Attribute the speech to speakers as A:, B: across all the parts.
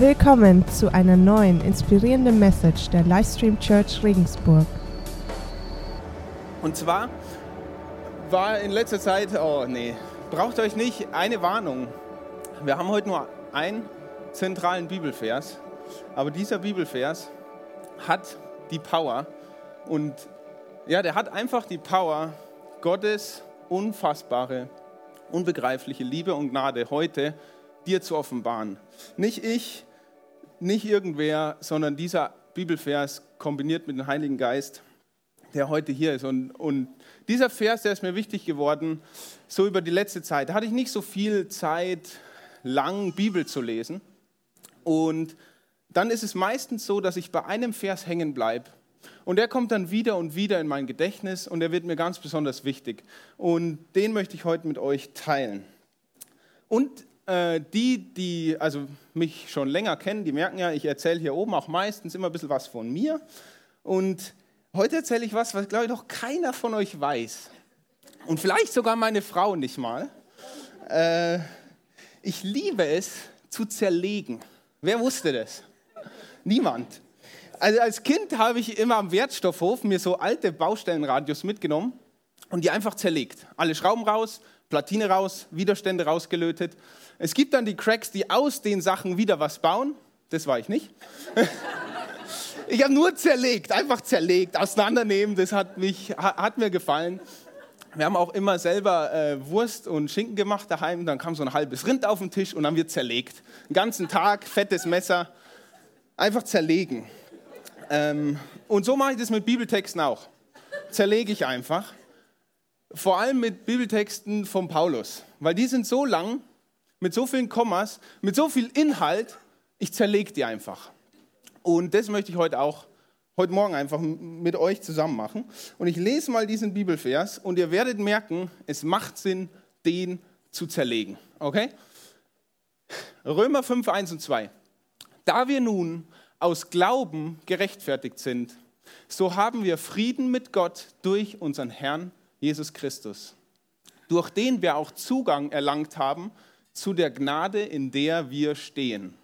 A: Willkommen zu einer neuen inspirierenden Message der Livestream Church Regensburg.
B: Und zwar war in letzter Zeit, oh nee, braucht euch nicht eine Warnung. Wir haben heute nur einen zentralen Bibelvers, aber dieser Bibelvers hat die Power und ja, der hat einfach die Power, Gottes unfassbare, unbegreifliche Liebe und Gnade heute dir zu offenbaren. Nicht ich, nicht irgendwer, sondern dieser Bibelvers kombiniert mit dem Heiligen Geist, der heute hier ist. Und, und dieser Vers, der ist mir wichtig geworden, so über die letzte Zeit. Da hatte ich nicht so viel Zeit, lang Bibel zu lesen. Und dann ist es meistens so, dass ich bei einem Vers hängen bleibe. Und der kommt dann wieder und wieder in mein Gedächtnis und der wird mir ganz besonders wichtig. Und den möchte ich heute mit euch teilen. Und die, die also mich schon länger kennen, die merken ja, ich erzähle hier oben auch meistens immer ein bisschen was von mir. Und heute erzähle ich was, was glaube ich noch keiner von euch weiß. Und vielleicht sogar meine Frau nicht mal. Äh, ich liebe es zu zerlegen. Wer wusste das? Niemand. Also als Kind habe ich immer am Wertstoffhof mir so alte Baustellenradios mitgenommen und die einfach zerlegt. Alle Schrauben raus, Platine raus, Widerstände rausgelötet. Es gibt dann die Cracks, die aus den Sachen wieder was bauen. Das war ich nicht. Ich habe nur zerlegt, einfach zerlegt, auseinandernehmen. Das hat, mich, hat mir gefallen. Wir haben auch immer selber äh, Wurst und Schinken gemacht daheim. Dann kam so ein halbes Rind auf den Tisch und dann wird zerlegt. Den ganzen Tag, fettes Messer, einfach zerlegen. Ähm, und so mache ich das mit Bibeltexten auch. Zerlege ich einfach. Vor allem mit Bibeltexten von Paulus, weil die sind so lang, mit so vielen Kommas, mit so viel Inhalt, ich zerlege die einfach. Und das möchte ich heute auch, heute Morgen einfach mit euch zusammen machen. Und ich lese mal diesen Bibelvers und ihr werdet merken, es macht Sinn, den zu zerlegen. Okay? Römer 5, 1 und 2. Da wir nun aus Glauben gerechtfertigt sind, so haben wir Frieden mit Gott durch unseren Herrn Jesus Christus, durch den wir auch Zugang erlangt haben zu der Gnade, in der wir stehen.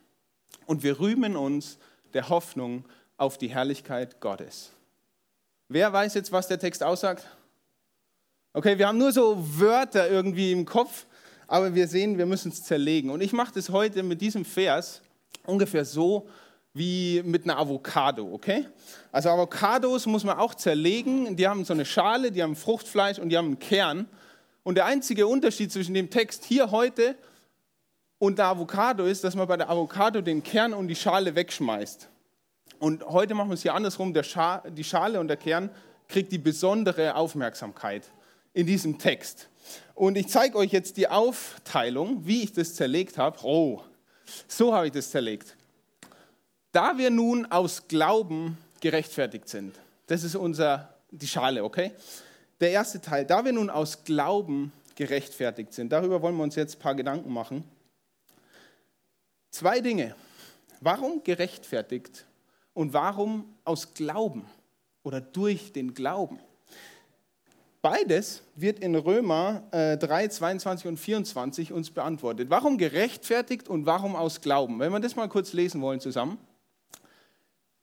B: Und wir rühmen uns der Hoffnung auf die Herrlichkeit Gottes. Wer weiß jetzt, was der Text aussagt? Okay, wir haben nur so Wörter irgendwie im Kopf, aber wir sehen, wir müssen es zerlegen. Und ich mache das heute mit diesem Vers ungefähr so, wie mit einer Avocado, okay? Also Avocados muss man auch zerlegen. Die haben so eine Schale, die haben Fruchtfleisch und die haben einen Kern. Und der einzige Unterschied zwischen dem Text hier heute und der Avocado ist, dass man bei der Avocado den Kern und die Schale wegschmeißt. Und heute machen wir es hier andersrum. Scha die Schale und der Kern kriegt die besondere Aufmerksamkeit in diesem Text. Und ich zeige euch jetzt die Aufteilung, wie ich das zerlegt habe. Oh, so habe ich das zerlegt. Da wir nun aus Glauben gerechtfertigt sind, das ist unser, die Schale, okay? Der erste Teil, da wir nun aus Glauben gerechtfertigt sind, darüber wollen wir uns jetzt ein paar Gedanken machen. Zwei Dinge. Warum gerechtfertigt und warum aus Glauben oder durch den Glauben? Beides wird in Römer äh, 3, 22 und 24 uns beantwortet. Warum gerechtfertigt und warum aus Glauben? Wenn wir das mal kurz lesen wollen zusammen.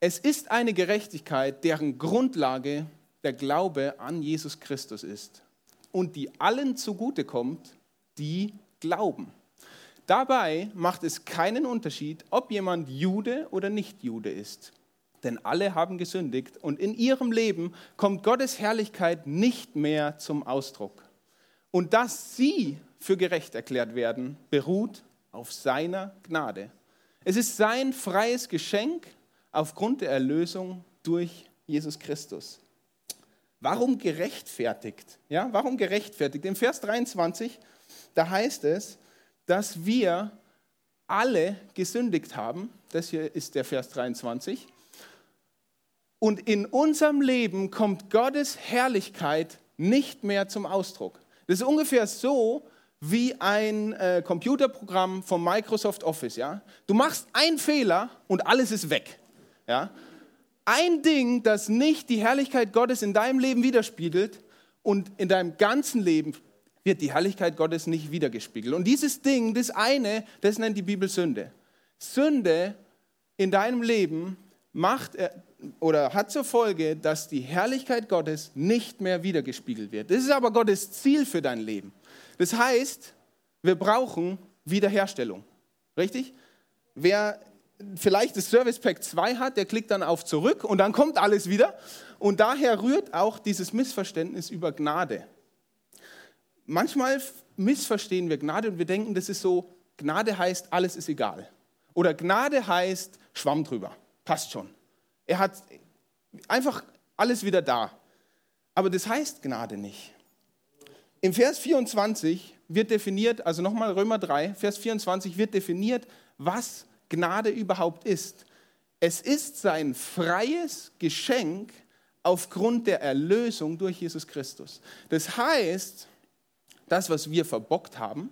B: Es ist eine Gerechtigkeit, deren Grundlage der Glaube an Jesus Christus ist und die allen zugutekommt, die glauben. Dabei macht es keinen Unterschied, ob jemand Jude oder nicht Jude ist. Denn alle haben gesündigt und in ihrem Leben kommt Gottes Herrlichkeit nicht mehr zum Ausdruck. Und dass sie für gerecht erklärt werden, beruht auf seiner Gnade. Es ist sein freies Geschenk aufgrund der Erlösung durch Jesus Christus. Warum gerechtfertigt? Ja, warum gerechtfertigt? Im Vers 23, da heißt es, dass wir alle gesündigt haben. Das hier ist der Vers 23. Und in unserem Leben kommt Gottes Herrlichkeit nicht mehr zum Ausdruck. Das ist ungefähr so wie ein äh, Computerprogramm von Microsoft Office. Ja? Du machst einen Fehler und alles ist weg. Ja? Ein Ding, das nicht die Herrlichkeit Gottes in deinem Leben widerspiegelt und in deinem ganzen Leben wird die Herrlichkeit Gottes nicht wiedergespiegelt. Und dieses Ding, das eine, das nennt die Bibel Sünde. Sünde in deinem Leben macht oder hat zur Folge, dass die Herrlichkeit Gottes nicht mehr wiedergespiegelt wird. Das ist aber Gottes Ziel für dein Leben. Das heißt, wir brauchen Wiederherstellung. Richtig? Wer vielleicht das Service Pack 2 hat, der klickt dann auf zurück und dann kommt alles wieder. Und daher rührt auch dieses Missverständnis über Gnade. Manchmal missverstehen wir Gnade und wir denken, das ist so, Gnade heißt, alles ist egal. Oder Gnade heißt, Schwamm drüber, passt schon. Er hat einfach alles wieder da. Aber das heißt Gnade nicht. Im Vers 24 wird definiert, also nochmal Römer 3, Vers 24 wird definiert, was Gnade überhaupt ist. Es ist sein freies Geschenk aufgrund der Erlösung durch Jesus Christus. Das heißt, das, was wir verbockt haben,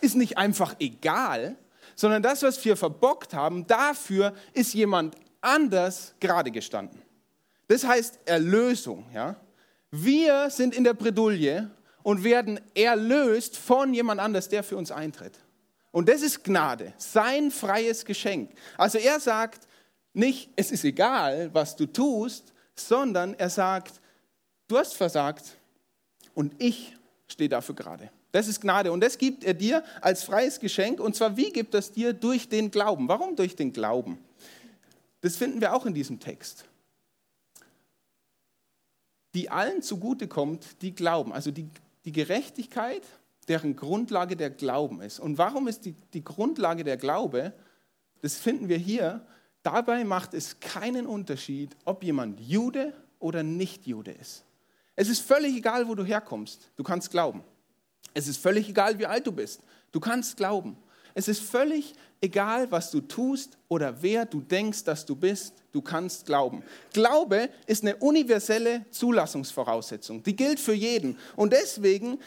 B: ist nicht einfach egal, sondern das, was wir verbockt haben, dafür ist jemand anders gerade gestanden. Das heißt Erlösung. Ja? Wir sind in der Bredouille und werden erlöst von jemand anders, der für uns eintritt. Und das ist Gnade, sein freies Geschenk. Also er sagt nicht, es ist egal, was du tust, sondern er sagt, du hast versagt und ich stehe dafür gerade. Das ist Gnade und das gibt er dir als freies Geschenk. Und zwar, wie gibt es dir? Durch den Glauben. Warum durch den Glauben? Das finden wir auch in diesem Text. Die allen zugutekommt, die glauben. Also die, die Gerechtigkeit deren Grundlage der Glauben ist. Und warum ist die, die Grundlage der Glaube? Das finden wir hier. Dabei macht es keinen Unterschied, ob jemand Jude oder nicht Jude ist. Es ist völlig egal, wo du herkommst. Du kannst glauben. Es ist völlig egal, wie alt du bist. Du kannst glauben. Es ist völlig egal, was du tust oder wer du denkst, dass du bist. Du kannst glauben. Glaube ist eine universelle Zulassungsvoraussetzung. Die gilt für jeden. Und deswegen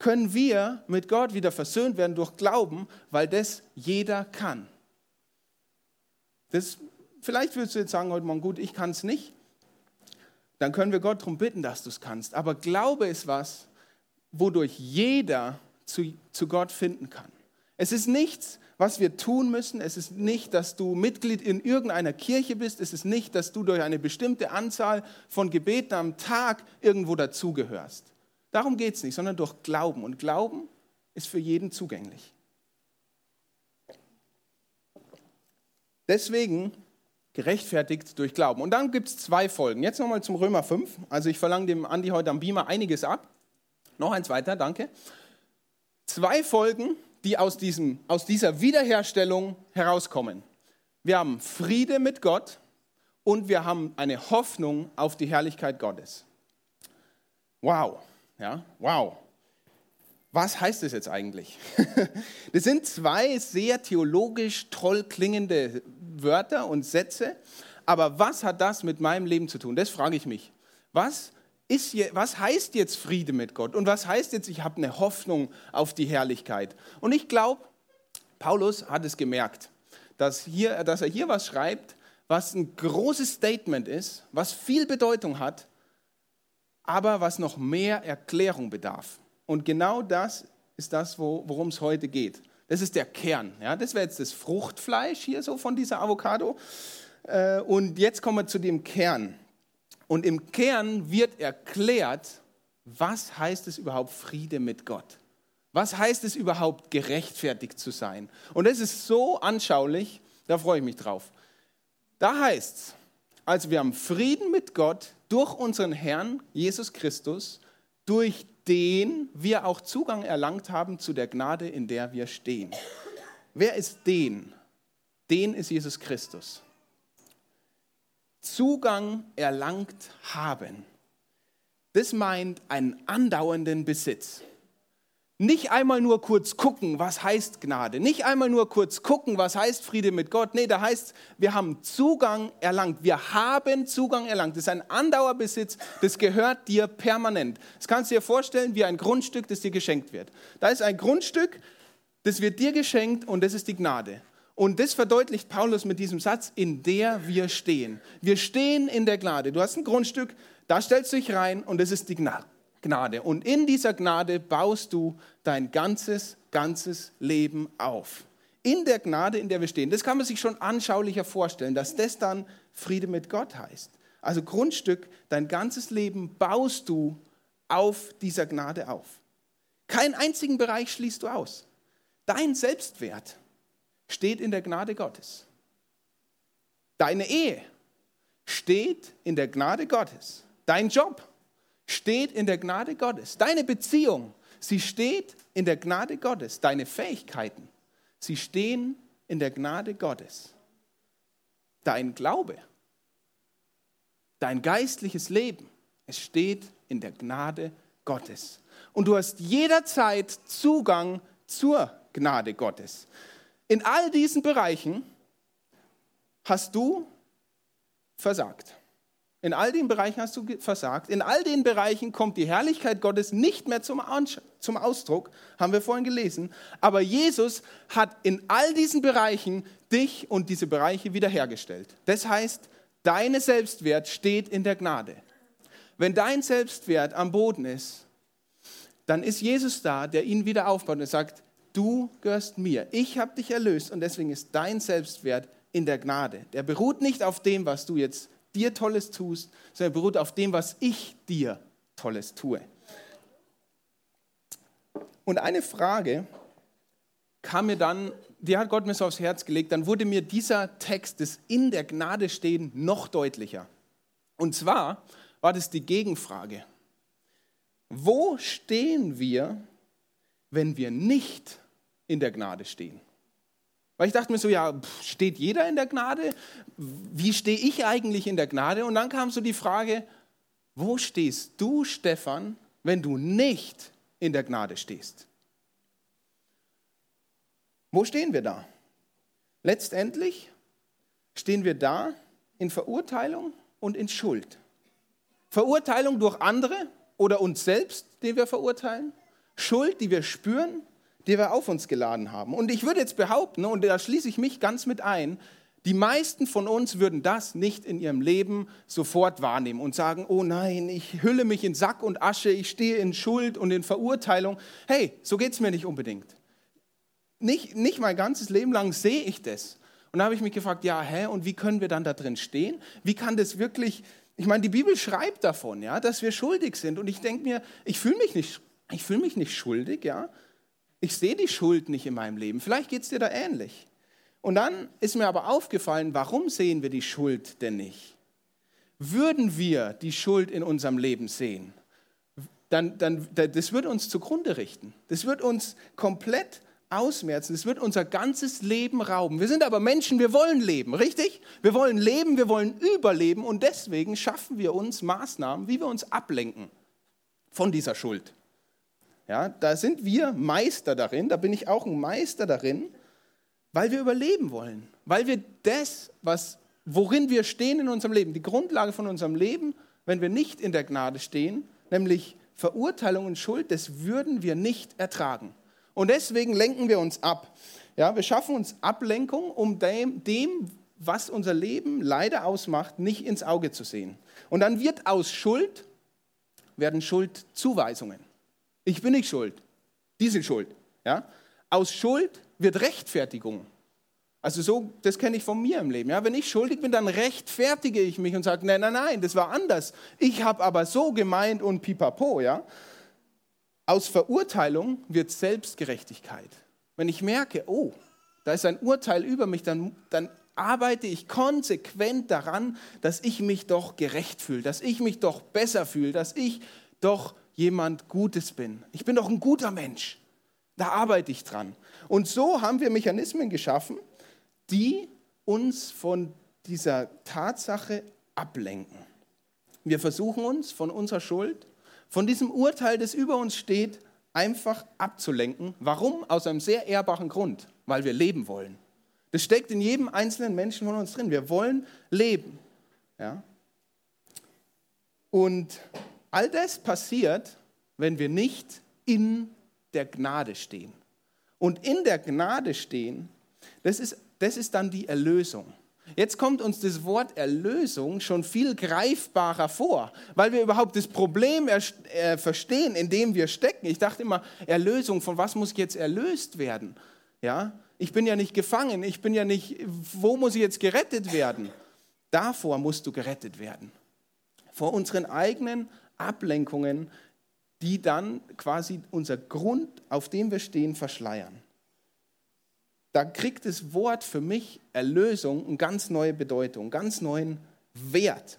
B: können wir mit Gott wieder versöhnt werden durch Glauben, weil das jeder kann. Das, vielleicht würdest du jetzt sagen heute Morgen, gut, ich kann es nicht. Dann können wir Gott darum bitten, dass du es kannst. Aber Glaube ist was, wodurch jeder zu, zu Gott finden kann. Es ist nichts, was wir tun müssen. Es ist nicht, dass du Mitglied in irgendeiner Kirche bist. Es ist nicht, dass du durch eine bestimmte Anzahl von Gebeten am Tag irgendwo dazugehörst. Darum geht es nicht, sondern durch Glauben. Und Glauben ist für jeden zugänglich. Deswegen gerechtfertigt durch Glauben. Und dann gibt es zwei Folgen. Jetzt nochmal zum Römer 5. Also ich verlange dem Andi heute am Beamer einiges ab. Noch eins weiter, danke. Zwei Folgen, die aus, diesem, aus dieser Wiederherstellung herauskommen. Wir haben Friede mit Gott und wir haben eine Hoffnung auf die Herrlichkeit Gottes. Wow. Ja, wow. Was heißt das jetzt eigentlich? Das sind zwei sehr theologisch toll klingende Wörter und Sätze, aber was hat das mit meinem Leben zu tun? Das frage ich mich. Was, ist, was heißt jetzt Friede mit Gott und was heißt jetzt, ich habe eine Hoffnung auf die Herrlichkeit? Und ich glaube, Paulus hat es gemerkt, dass, hier, dass er hier was schreibt, was ein großes Statement ist, was viel Bedeutung hat aber was noch mehr Erklärung bedarf. Und genau das ist das, worum es heute geht. Das ist der Kern. Ja? Das wäre jetzt das Fruchtfleisch hier so von dieser Avocado. Äh, und jetzt kommen wir zu dem Kern. Und im Kern wird erklärt, was heißt es überhaupt Friede mit Gott? Was heißt es überhaupt gerechtfertigt zu sein? Und das ist so anschaulich, da freue ich mich drauf. Da heißt es, also wir haben Frieden mit Gott durch unseren Herrn Jesus Christus, durch den wir auch Zugang erlangt haben zu der Gnade, in der wir stehen. Wer ist den? Den ist Jesus Christus. Zugang erlangt haben. Das meint einen andauernden Besitz. Nicht einmal nur kurz gucken, was heißt Gnade. Nicht einmal nur kurz gucken, was heißt Friede mit Gott. Nee, da heißt, wir haben Zugang erlangt. Wir haben Zugang erlangt. Das ist ein Andauerbesitz, das gehört dir permanent. Das kannst du dir vorstellen wie ein Grundstück, das dir geschenkt wird. Da ist ein Grundstück, das wird dir geschenkt und das ist die Gnade. Und das verdeutlicht Paulus mit diesem Satz, in der wir stehen. Wir stehen in der Gnade. Du hast ein Grundstück, da stellst du dich rein und das ist die Gnade. Gnade. Und in dieser Gnade baust du dein ganzes, ganzes Leben auf. in der Gnade, in der wir stehen. Das kann man sich schon anschaulicher vorstellen, dass das dann Friede mit Gott heißt. Also Grundstück, dein ganzes Leben baust du auf dieser Gnade auf. Keinen einzigen Bereich schließt du aus. Dein Selbstwert steht in der Gnade Gottes. Deine Ehe steht in der Gnade Gottes. Dein Job steht in der Gnade Gottes. Deine Beziehung, sie steht in der Gnade Gottes. Deine Fähigkeiten, sie stehen in der Gnade Gottes. Dein Glaube, dein geistliches Leben, es steht in der Gnade Gottes. Und du hast jederzeit Zugang zur Gnade Gottes. In all diesen Bereichen hast du versagt. In all den Bereichen hast du versagt. In all den Bereichen kommt die Herrlichkeit Gottes nicht mehr zum, Ausdruck, haben wir vorhin gelesen. Aber Jesus hat in all diesen Bereichen dich und diese Bereiche wiederhergestellt. Das heißt, deine Selbstwert steht in der Gnade. Wenn dein Selbstwert am Boden ist, dann ist Jesus da, der ihn wieder aufbaut und sagt, du gehörst mir. Ich habe dich erlöst und deswegen ist dein Selbstwert in der Gnade. Der beruht nicht auf dem, was du jetzt dir Tolles tust, sondern beruht auf dem, was ich dir Tolles tue. Und eine Frage kam mir dann, die hat Gott mir so aufs Herz gelegt, dann wurde mir dieser Text des In der Gnade stehen noch deutlicher. Und zwar war das die Gegenfrage. Wo stehen wir, wenn wir nicht in der Gnade stehen? Weil ich dachte mir so, ja, steht jeder in der Gnade? Wie stehe ich eigentlich in der Gnade? Und dann kam so die Frage, wo stehst du, Stefan, wenn du nicht in der Gnade stehst? Wo stehen wir da? Letztendlich stehen wir da in Verurteilung und in Schuld. Verurteilung durch andere oder uns selbst, den wir verurteilen. Schuld, die wir spüren die wir auf uns geladen haben. Und ich würde jetzt behaupten, und da schließe ich mich ganz mit ein, die meisten von uns würden das nicht in ihrem Leben sofort wahrnehmen und sagen, oh nein, ich hülle mich in Sack und Asche, ich stehe in Schuld und in Verurteilung. Hey, so geht es mir nicht unbedingt. Nicht, nicht mein ganzes Leben lang sehe ich das. Und da habe ich mich gefragt, ja, hä, und wie können wir dann da drin stehen? Wie kann das wirklich, ich meine, die Bibel schreibt davon, ja, dass wir schuldig sind. Und ich denke mir, ich fühle mich nicht, ich fühle mich nicht schuldig, ja, ich sehe die Schuld nicht in meinem Leben. Vielleicht geht es dir da ähnlich. Und dann ist mir aber aufgefallen, warum sehen wir die Schuld denn nicht? Würden wir die Schuld in unserem Leben sehen, dann, dann das würde uns zugrunde richten. Das wird uns komplett ausmerzen. Das wird unser ganzes Leben rauben. Wir sind aber Menschen, wir wollen leben, richtig? Wir wollen leben, wir wollen überleben und deswegen schaffen wir uns Maßnahmen, wie wir uns ablenken von dieser Schuld. Ja, da sind wir Meister darin, da bin ich auch ein Meister darin, weil wir überleben wollen, weil wir das, was, worin wir stehen in unserem Leben, die Grundlage von unserem Leben, wenn wir nicht in der Gnade stehen, nämlich Verurteilung und Schuld, das würden wir nicht ertragen. Und deswegen lenken wir uns ab. Ja, wir schaffen uns Ablenkung, um dem, dem, was unser Leben leider ausmacht, nicht ins Auge zu sehen. Und dann wird aus Schuld, werden Schuldzuweisungen. Ich bin nicht schuld. Die sind schuld. Ja? Aus Schuld wird Rechtfertigung. Also so, das kenne ich von mir im Leben. Ja? Wenn ich schuldig bin, dann rechtfertige ich mich und sage, nein, nein, nein, das war anders. Ich habe aber so gemeint und pipapo. Ja? Aus Verurteilung wird Selbstgerechtigkeit. Wenn ich merke, oh, da ist ein Urteil über mich, dann, dann arbeite ich konsequent daran, dass ich mich doch gerecht fühle, dass ich mich doch besser fühle, dass ich doch jemand Gutes bin. Ich bin doch ein guter Mensch. Da arbeite ich dran. Und so haben wir Mechanismen geschaffen, die uns von dieser Tatsache ablenken. Wir versuchen uns von unserer Schuld, von diesem Urteil, das über uns steht, einfach abzulenken. Warum? Aus einem sehr ehrbaren Grund, weil wir leben wollen. Das steckt in jedem einzelnen Menschen von uns drin. Wir wollen leben. Ja? Und All das passiert, wenn wir nicht in der Gnade stehen. Und in der Gnade stehen, das ist, das ist dann die Erlösung. Jetzt kommt uns das Wort Erlösung schon viel greifbarer vor, weil wir überhaupt das Problem äh, verstehen, in dem wir stecken. Ich dachte immer, Erlösung, von was muss jetzt erlöst werden? Ja, Ich bin ja nicht gefangen. Ich bin ja nicht, wo muss ich jetzt gerettet werden? Davor musst du gerettet werden. Vor unseren eigenen Ablenkungen, die dann quasi unser Grund, auf dem wir stehen, verschleiern. Da kriegt das Wort für mich Erlösung eine ganz neue Bedeutung, ganz neuen Wert.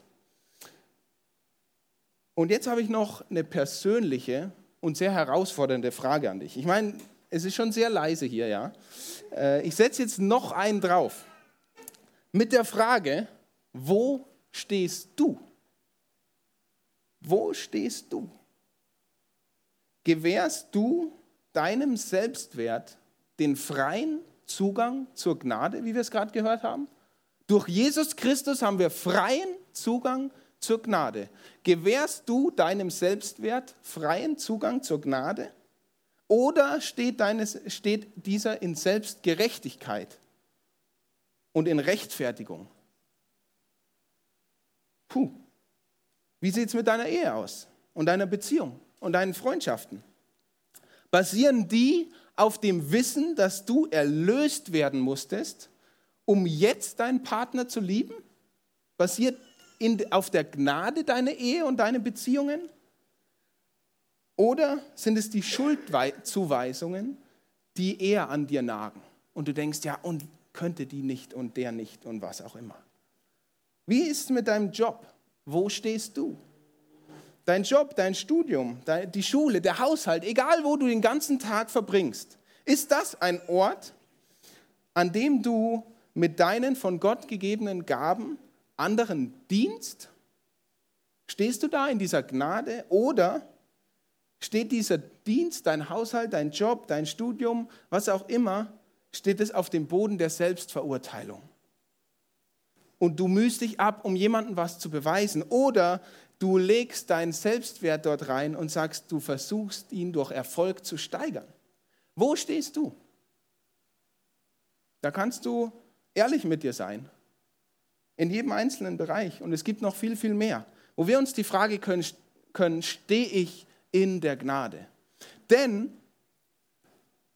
B: Und jetzt habe ich noch eine persönliche und sehr herausfordernde Frage an dich. Ich meine, es ist schon sehr leise hier, ja. Äh, ich setze jetzt noch einen drauf. Mit der Frage, wo stehst du? Wo stehst du? Gewährst du deinem Selbstwert den freien Zugang zur Gnade, wie wir es gerade gehört haben? Durch Jesus Christus haben wir freien Zugang zur Gnade. Gewährst du deinem Selbstwert freien Zugang zur Gnade? Oder steht, deines, steht dieser in Selbstgerechtigkeit und in Rechtfertigung? Puh, wie sieht es mit deiner Ehe aus und deiner Beziehung und deinen Freundschaften? Basieren die auf dem Wissen, dass du erlöst werden musstest, um jetzt deinen Partner zu lieben? Basiert in, auf der Gnade deine Ehe und deine Beziehungen? Oder sind es die Schuldzuweisungen, die eher an dir nagen? Und du denkst, ja, und könnte die nicht und der nicht und was auch immer. Wie ist es mit deinem Job? Wo stehst du? Dein Job, dein Studium, die Schule, der Haushalt, egal wo du den ganzen Tag verbringst, ist das ein Ort, an dem du mit deinen von Gott gegebenen Gaben anderen dienst? Stehst du da in dieser Gnade oder steht dieser Dienst, dein Haushalt, dein Job, dein Studium, was auch immer, steht es auf dem Boden der Selbstverurteilung? Und du mühst dich ab, um jemandem was zu beweisen. Oder du legst deinen Selbstwert dort rein und sagst, du versuchst ihn durch Erfolg zu steigern. Wo stehst du? Da kannst du ehrlich mit dir sein in jedem einzelnen Bereich. Und es gibt noch viel, viel mehr, wo wir uns die Frage können, können stehe ich in der Gnade? Denn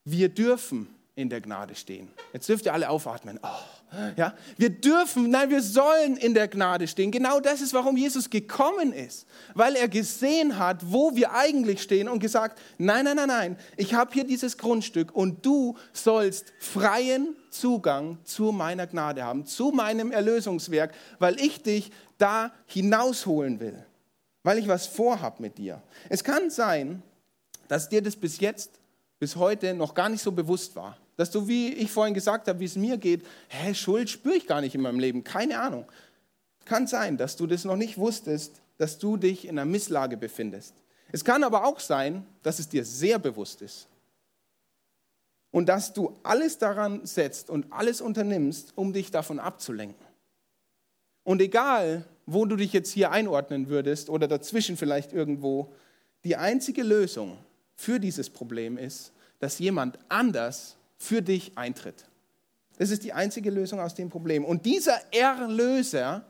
B: wir dürfen in der Gnade stehen. Jetzt dürft ihr alle aufatmen. Oh, ja? Wir dürfen, nein, wir sollen in der Gnade stehen. Genau das ist, warum Jesus gekommen ist. Weil er gesehen hat, wo wir eigentlich stehen und gesagt, nein, nein, nein, nein, ich habe hier dieses Grundstück und du sollst freien Zugang zu meiner Gnade haben, zu meinem Erlösungswerk, weil ich dich da hinausholen will, weil ich was vorhab mit dir. Es kann sein, dass dir das bis jetzt, bis heute noch gar nicht so bewusst war. Dass du, wie ich vorhin gesagt habe, wie es mir geht, hä, Schuld spüre ich gar nicht in meinem Leben, keine Ahnung. Kann sein, dass du das noch nicht wusstest, dass du dich in einer Misslage befindest. Es kann aber auch sein, dass es dir sehr bewusst ist und dass du alles daran setzt und alles unternimmst, um dich davon abzulenken. Und egal, wo du dich jetzt hier einordnen würdest oder dazwischen vielleicht irgendwo, die einzige Lösung für dieses Problem ist, dass jemand anders für dich eintritt. Das ist die einzige Lösung aus dem Problem. Und dieser Erlöser,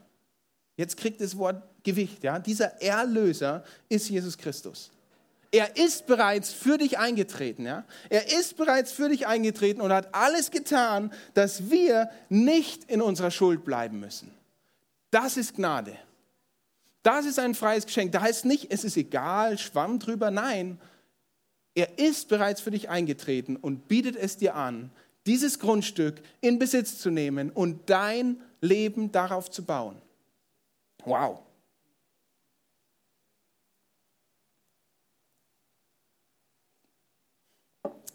B: jetzt kriegt das Wort Gewicht, ja, dieser Erlöser ist Jesus Christus. Er ist bereits für dich eingetreten. Ja? Er ist bereits für dich eingetreten und hat alles getan, dass wir nicht in unserer Schuld bleiben müssen. Das ist Gnade. Das ist ein freies Geschenk. Da heißt nicht, es ist egal, schwamm drüber. Nein, er ist bereits für dich eingetreten und bietet es dir an, dieses Grundstück in Besitz zu nehmen und dein Leben darauf zu bauen. Wow.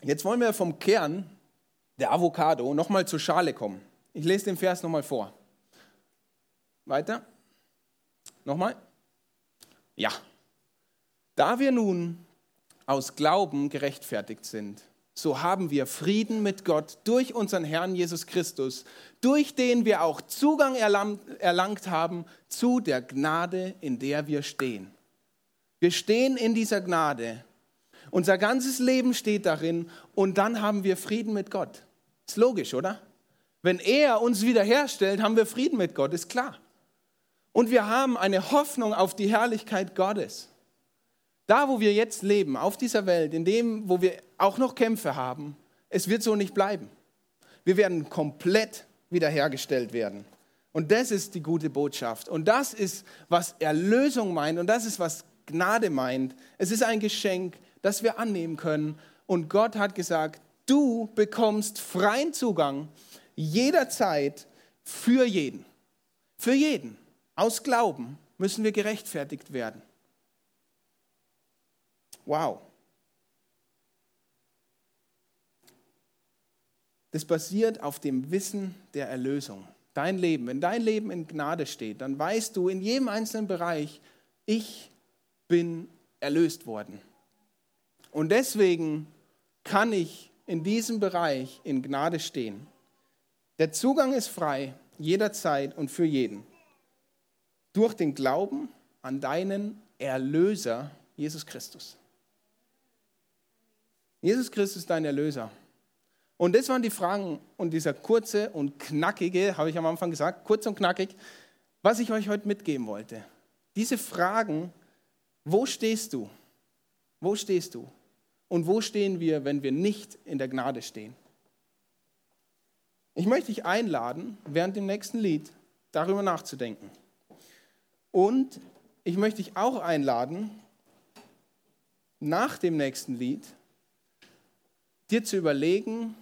B: Jetzt wollen wir vom Kern der Avocado nochmal zur Schale kommen. Ich lese den Vers nochmal vor. Weiter. Nochmal. Ja. Da wir nun aus Glauben gerechtfertigt sind, so haben wir Frieden mit Gott durch unseren Herrn Jesus Christus, durch den wir auch Zugang erlangt haben zu der Gnade, in der wir stehen. Wir stehen in dieser Gnade unser ganzes Leben steht darin und dann haben wir Frieden mit Gott. Ist logisch, oder? Wenn er uns wiederherstellt, haben wir Frieden mit Gott, ist klar. Und wir haben eine Hoffnung auf die Herrlichkeit Gottes. Da, wo wir jetzt leben, auf dieser Welt, in dem, wo wir auch noch Kämpfe haben, es wird so nicht bleiben. wir werden komplett wiederhergestellt werden. Und das ist die gute Botschaft. Und das ist, was Erlösung meint. Und das ist, was Gnade meint. Es ist ein Geschenk, das wir annehmen können. Und Gott hat gesagt, du bekommst freien Zugang jederzeit für jeden. Für jeden. Aus Glauben müssen wir gerechtfertigt werden. Wow. Das basiert auf dem Wissen der Erlösung. Dein Leben, wenn dein Leben in Gnade steht, dann weißt du in jedem einzelnen Bereich, ich bin erlöst worden. Und deswegen kann ich in diesem Bereich in Gnade stehen. Der Zugang ist frei, jederzeit und für jeden. Durch den Glauben an deinen Erlöser, Jesus Christus. Jesus Christus ist dein Erlöser. Und das waren die Fragen und dieser kurze und knackige, habe ich am Anfang gesagt, kurz und knackig, was ich euch heute mitgeben wollte. Diese Fragen, wo stehst du? Wo stehst du? Und wo stehen wir, wenn wir nicht in der Gnade stehen? Ich möchte dich einladen, während dem nächsten Lied darüber nachzudenken. Und ich möchte dich auch einladen, nach dem nächsten Lied dir zu überlegen,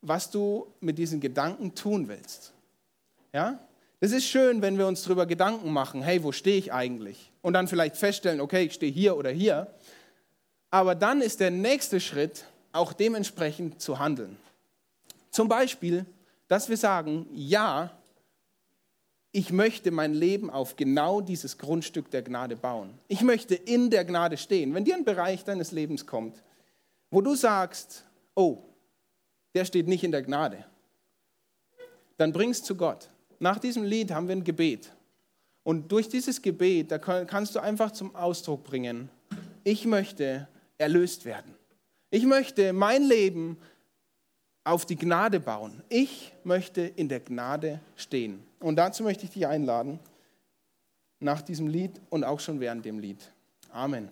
B: was du mit diesen Gedanken tun willst. Ja? Das ist schön, wenn wir uns darüber Gedanken machen, hey, wo stehe ich eigentlich? Und dann vielleicht feststellen, okay, ich stehe hier oder hier. Aber dann ist der nächste Schritt, auch dementsprechend zu handeln. Zum Beispiel, dass wir sagen, ja, ich möchte mein Leben auf genau dieses Grundstück der Gnade bauen. Ich möchte in der Gnade stehen. Wenn dir ein Bereich deines Lebens kommt, wo du sagst, oh, der steht nicht in der Gnade. Dann bring es zu Gott. Nach diesem Lied haben wir ein Gebet. Und durch dieses Gebet, da kannst du einfach zum Ausdruck bringen, ich möchte erlöst werden. Ich möchte mein Leben auf die Gnade bauen. Ich möchte in der Gnade stehen. Und dazu möchte ich dich einladen, nach diesem Lied und auch schon während dem Lied. Amen.